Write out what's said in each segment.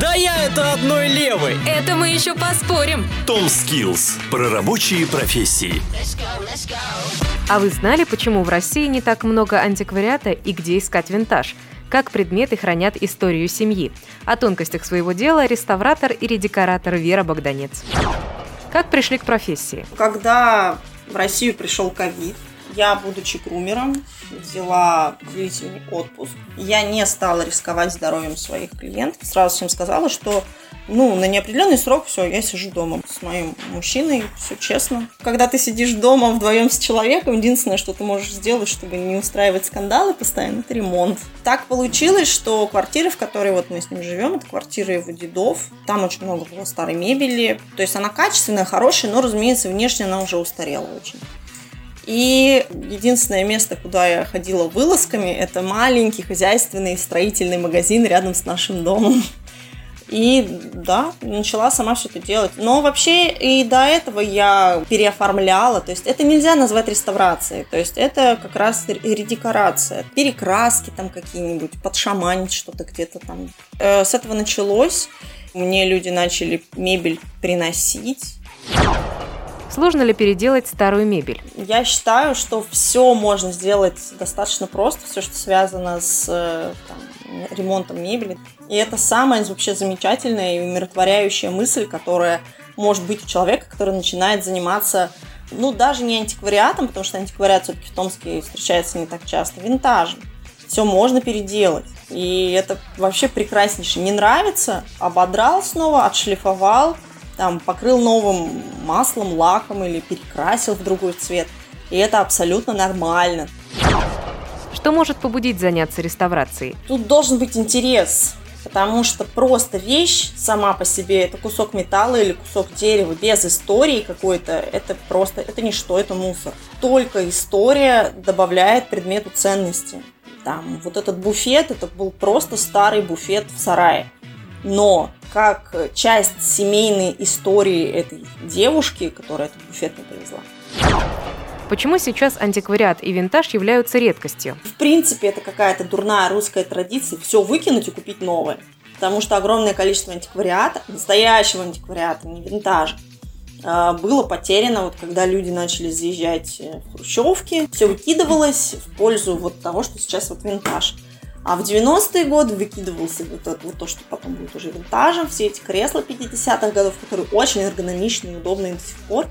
Да я это одной левой. Это мы еще поспорим. Том Skills про рабочие профессии. А вы знали, почему в России не так много антиквариата и где искать винтаж? Как предметы хранят историю семьи? О тонкостях своего дела реставратор и редекоратор Вера Богданец. Как пришли к профессии? Когда в Россию пришел ковид, я, будучи грумером, взяла длительный отпуск. Я не стала рисковать здоровьем своих клиентов. Сразу всем сказала, что ну, на неопределенный срок все, я сижу дома с моим мужчиной, все честно. Когда ты сидишь дома вдвоем с человеком, единственное, что ты можешь сделать, чтобы не устраивать скандалы постоянно, это ремонт. Так получилось, что квартира, в которой вот мы с ним живем, это квартира его дедов. Там очень много было старой мебели. То есть она качественная, хорошая, но, разумеется, внешне она уже устарела очень. И единственное место, куда я ходила вылазками, это маленький хозяйственный строительный магазин рядом с нашим домом. И да, начала сама все это делать. Но вообще и до этого я переоформляла. То есть это нельзя назвать реставрацией. То есть это как раз редекорация. Перекраски там какие-нибудь, подшаманить что-то где-то там. Э, с этого началось. Мне люди начали мебель приносить. Сложно ли переделать старую мебель? Я считаю, что все можно сделать достаточно просто, все, что связано с э, там, ремонтом мебели. И это самая вообще замечательная и умиротворяющая мысль, которая может быть у человека, который начинает заниматься, ну, даже не антиквариатом, потому что антиквариат все-таки в Томске встречается не так часто, винтажем. Все можно переделать. И это вообще прекраснейше. Не нравится, ободрал снова, отшлифовал – там, покрыл новым маслом, лаком или перекрасил в другой цвет. И это абсолютно нормально. Что может побудить заняться реставрацией? Тут должен быть интерес, потому что просто вещь сама по себе, это кусок металла или кусок дерева без истории какой-то, это просто, это ничто, это мусор. Только история добавляет предмету ценности. Там, вот этот буфет, это был просто старый буфет в сарае. Но как часть семейной истории этой девушки, которая этот буфет не привезла. Почему сейчас антиквариат и винтаж являются редкостью? В принципе, это какая-то дурная русская традиция все выкинуть и купить новое. Потому что огромное количество антиквариата, настоящего антиквариата, не винтажа, а, было потеряно, вот когда люди начали заезжать в хрущевки, все выкидывалось в пользу вот того, что сейчас вот винтаж. А в 90-е годы выкидывался вот, это, вот то, что потом будет уже винтажем, все эти кресла 50-х годов, которые очень эргономичные, удобные до сих пор.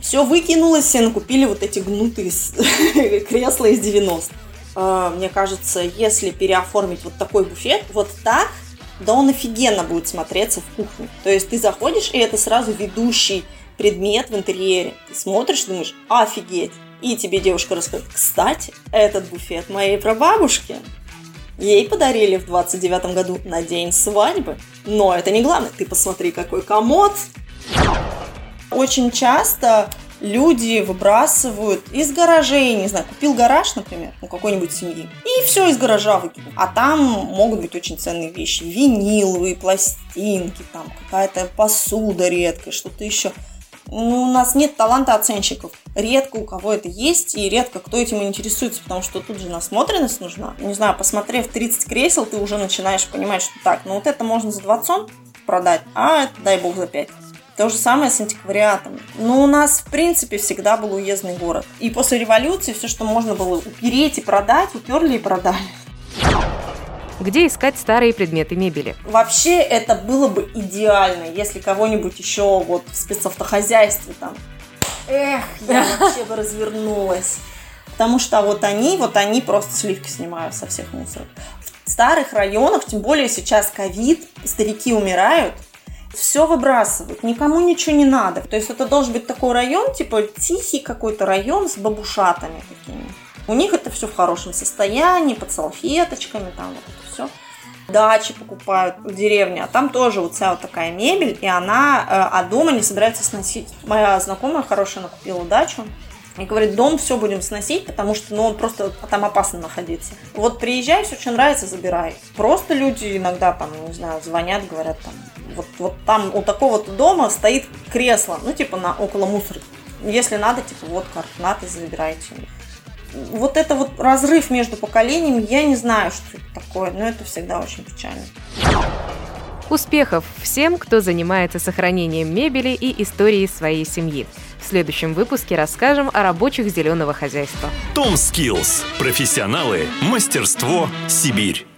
Все выкинулось, все накупили вот эти гнутые кресла из 90-х. А, мне кажется, если переоформить вот такой буфет, вот так, да он офигенно будет смотреться в кухне. То есть ты заходишь, и это сразу ведущий предмет в интерьере. Ты смотришь, думаешь, офигеть. И тебе девушка расскажет, кстати, этот буфет моей прабабушки. Ей подарили в 29 году на день свадьбы. Но это не главное. Ты посмотри, какой комод. Очень часто люди выбрасывают из гаражей, не знаю, купил гараж, например, у какой-нибудь семьи, и все из гаража выкинул. А там могут быть очень ценные вещи. Виниловые пластинки, там какая-то посуда редкая, что-то еще. Ну, у нас нет таланта оценщиков. Редко у кого это есть, и редко кто этим интересуется, потому что тут же насмотренность нужна. Не знаю, посмотрев 30 кресел, ты уже начинаешь понимать, что так, ну вот это можно за 20 продать, а это, дай бог, за 5. То же самое с антиквариатом. Ну, у нас, в принципе, всегда был уездный город. И после революции все, что можно было упереть и продать, уперли и продали. Где искать старые предметы мебели? Вообще это было бы идеально, если кого-нибудь еще вот в спецавтохозяйстве там. Эх, я вообще бы развернулась. Потому что вот они, вот они просто сливки снимают со всех мусоров. В старых районах, тем более сейчас ковид, старики умирают, все выбрасывают, никому ничего не надо. То есть это должен быть такой район, типа тихий какой-то район с бабушатами такими. У них это все в хорошем состоянии, под салфеточками, там вот это все. Дачи покупают в деревне, а там тоже вот вся вот такая мебель, и она, э, а дома не собирается сносить. Моя знакомая хорошая накупила дачу, и говорит, дом все будем сносить, потому что ну, он просто там опасно находиться. Вот приезжай, все, что нравится, забирай. Просто люди иногда там, не знаю, звонят, говорят там, вот, вот там у такого-то дома стоит кресло, ну типа на, около мусора. Если надо, типа вот координаты забирайте вот это вот разрыв между поколениями, я не знаю, что это такое, но это всегда очень печально. Успехов всем, кто занимается сохранением мебели и историей своей семьи. В следующем выпуске расскажем о рабочих зеленого хозяйства. Том Skills. Профессионалы. Мастерство. Сибирь.